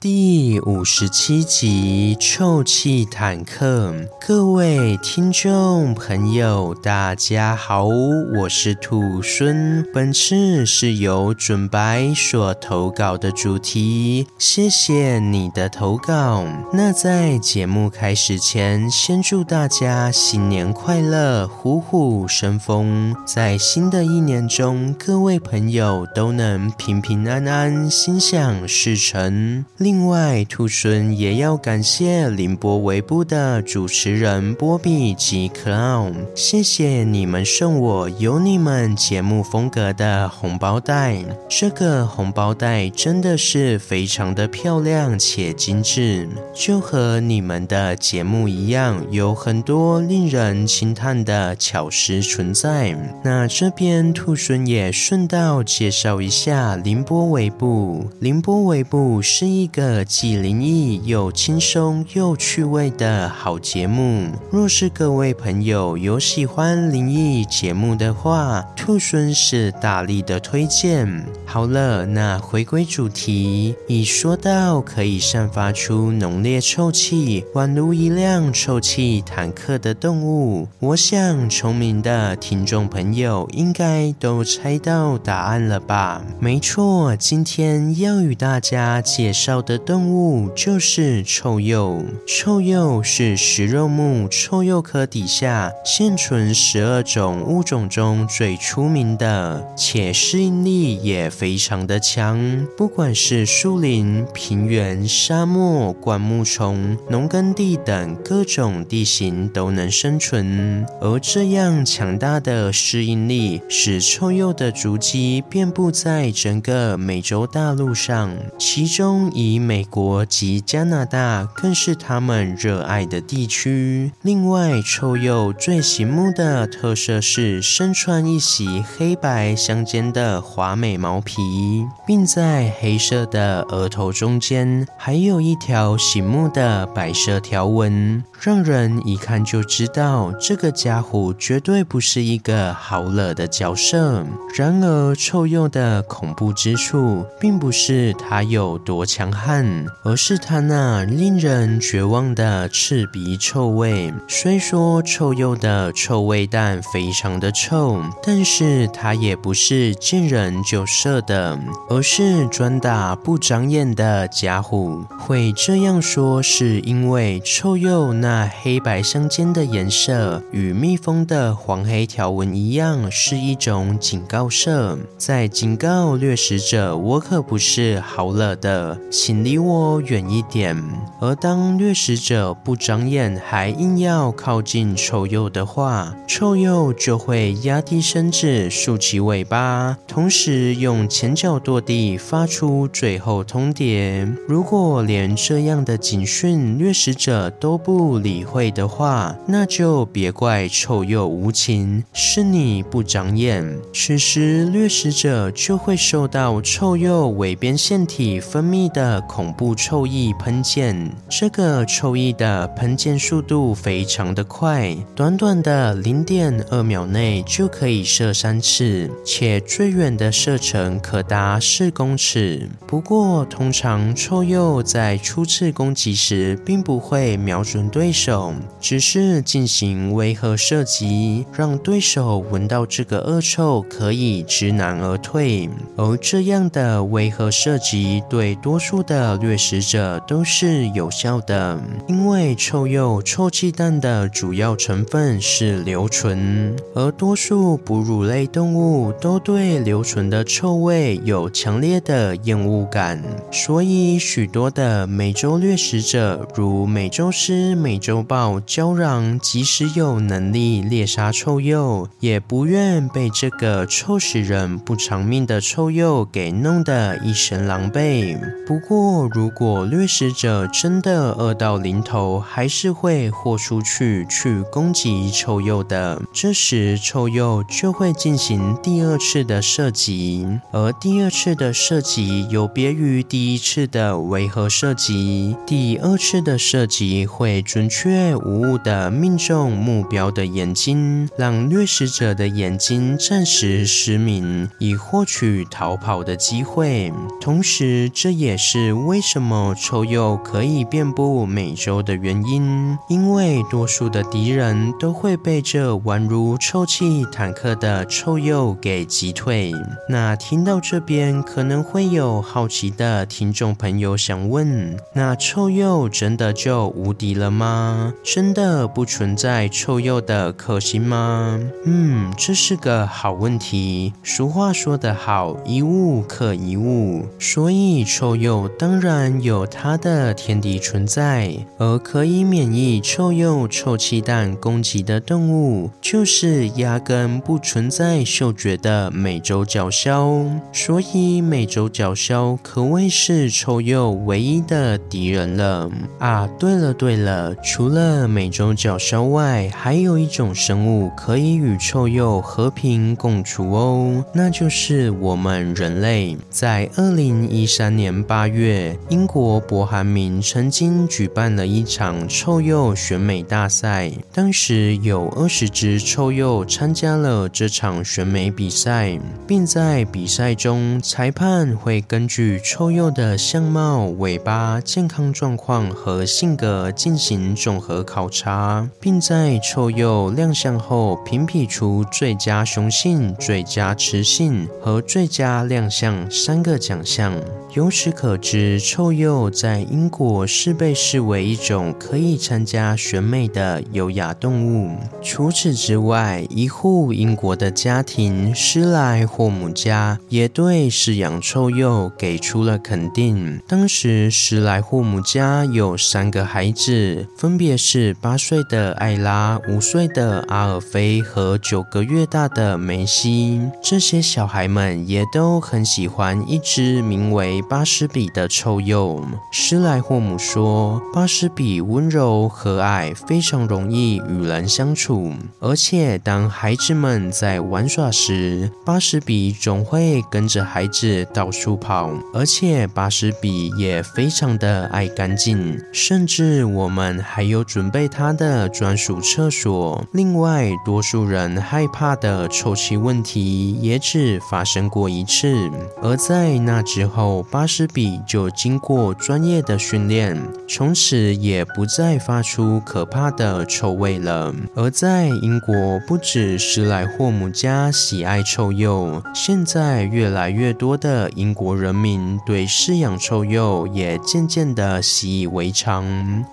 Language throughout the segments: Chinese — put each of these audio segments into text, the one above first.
第五十七集《臭气坦克》，各位听众朋友，大家好，我是兔孙。本次是由准白所投稿的主题，谢谢你的投稿。那在节目开始前，先祝大家新年快乐，虎虎生风。在新的一年中，各位朋友都能平平安安，心想事成。另外，兔孙也要感谢凌波微步的主持人波比及 Clown，谢谢你们送我有你们节目风格的红包袋。这个红包袋真的是非常的漂亮且精致，就和你们的节目一样，有很多令人惊叹的巧思存在。那这边兔孙也顺道介绍一下凌波微步，凌波微步是一个。个既灵异又轻松又趣味的好节目。若是各位朋友有喜欢灵异节目的话，兔孙是大力的推荐。好了，那回归主题，一说到可以散发出浓烈臭气，宛如一辆臭气坦克的动物，我想聪明的听众朋友应该都猜到答案了吧？没错，今天要与大家介绍的动物。就是臭鼬，臭鼬是食肉目臭鼬科底下现存十二种物种中最出名的，且适应力也非常的强。不管是树林、平原、沙漠、灌木丛、农耕地等各种地形都能生存。而这样强大的适应力，使臭鼬的足迹遍布在整个美洲大陆上，其中以美国。及加拿大更是他们热爱的地区。另外，臭鼬最醒目的特色是身穿一袭黑白相间的华美毛皮，并在黑色的额头中间还有一条醒目的白色条纹，让人一看就知道这个家伙绝对不是一个好惹的角色。然而，臭鼬的恐怖之处并不是它有多强悍。而是它那令人绝望的刺鼻臭味。虽说臭鼬的臭味蛋非常的臭，但是它也不是见人就射的，而是专打不长眼的家伙。会这样说，是因为臭鼬那那黑白相间的颜色，与蜜蜂的黄黑条纹一样，是一种警告色，在警告掠食者：我可不是好惹的，请离我。远一点。而当掠食者不长眼，还硬要靠近臭鼬的话，臭鼬就会压低身子，竖起尾巴，同时用前脚跺地，发出最后通牒。如果连这样的警讯掠食者都不理会的话，那就别怪臭鼬无情，是你不长眼。此时掠食者就会受到臭鼬尾边腺体分泌的恐怖。臭液喷溅，这个臭液的喷溅速度非常的快，短短的零点二秒内就可以射三次，且最远的射程可达四公尺。不过，通常臭鼬在初次攻击时并不会瞄准对对手，只是进行威吓射击，让对手闻到这个恶臭可以知难而退。而这样的威吓射击对多数的掠食食者都是有效的，因为臭鼬臭气弹的主要成分是硫醇，而多数哺乳类动物都对硫醇的臭味有强烈的厌恶感，所以许多的美洲掠食者，如美洲狮、美洲豹、郊狼，即使有能力猎杀臭鼬，也不愿被这个臭死人不偿命的臭鼬给弄得一身狼狈。不过，如果掠食者真的饿到临头，还是会豁出去去攻击臭鼬的。这时，臭鼬就会进行第二次的射击，而第二次的射击有别于第一次的围合射击。第二次的射击会准确无误地命中目标的眼睛，让掠食者的眼睛暂时失明，以获取逃跑的机会。同时，这也是为什么臭鼬可以遍布美洲的原因，因为多数的敌人都会被这宛如臭气坦克的臭鼬给击退。那听到这边，可能会有好奇的听众朋友想问：那臭鼬真的就无敌了吗？真的不存在臭鼬的克星吗？嗯，这是个好问题。俗话说得好，一物克一物，所以臭鼬当然有它的天敌存在。而可以免疫臭鼬臭气弹攻击的动物，就是压根不存在嗅觉的美洲角鸮。所以美洲角鸮可谓是臭鼬唯一的敌人了。啊，对了对了，除了美洲角鸮外，还有一种生物可以与臭鼬和平共处哦，那就是我们人类。在二零一三年八月，英国伯汉明曾经举办了一场臭鼬选美大赛，当时有二十只臭鼬参加了这场选美比赛，并在比赛中，裁判会根据臭鼬的相貌、尾巴、健康状况和性格进行综合考察，并在臭鼬亮相后评比出最佳雄性、最佳雌性和最佳亮相三个奖项。由此可知，臭鼬在英国是被视为一种可以参加选美的优雅动物。除此之外，一户英国的家庭施莱霍姆家也对饲养臭鼬给出了肯定。当时，施莱霍姆家有三个孩子，分别是八岁的艾拉、五岁的阿尔菲和九个月大的梅西。这些小孩们也都很喜欢一只名为巴斯比的臭鼬，施莱霍姆说：“巴斯比温柔和蔼，非常容易与人相处。而且当孩子们在玩耍时，巴斯比总会跟着孩子到处跑。而且巴斯比也非常的爱干净，甚至我们还有准备他的专属厕所。另外，多数人害怕的臭气问题也只发生过一次，而在那之后，巴斯比就经过专业的训练，从此也不再发出可怕的臭味了。而在英国，不止施莱霍姆家喜爱臭鼬，现在越来越多的英国人民对饲养臭鼬也渐渐的习以为常。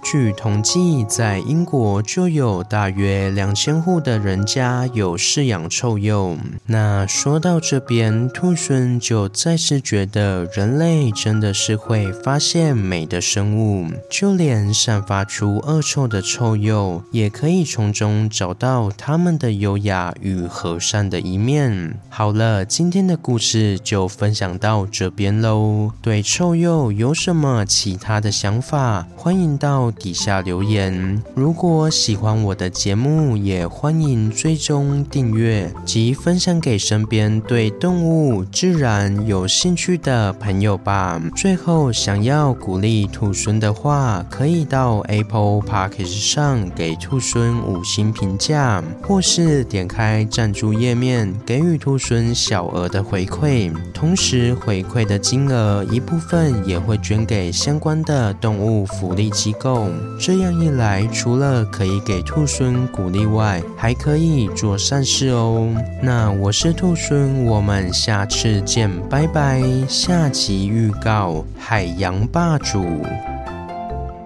据统计，在英国就有大约两千户的人家有饲养臭鼬。那说到这边，兔孙就再次觉得人类。真的是会发现美的生物，就连散发出恶臭的臭鼬，也可以从中找到他们的优雅与和善的一面。好了，今天的故事就分享到这边喽。对臭鼬有什么其他的想法？欢迎到底下留留言。如果喜欢我的节目，也欢迎追踪订阅及分享给身边对动物、自然有兴趣的朋友。吧。最后，想要鼓励兔孙的话，可以到 Apple Podcast 上给兔孙五星评价，或是点开赞助页面给予兔孙小额的回馈。同时，回馈的金额一部分也会捐给相关的动物福利机构。这样这样一来，除了可以给兔孙鼓励外，还可以做善事哦。那我是兔孙，我们下次见，拜拜。下集预告：海洋霸主。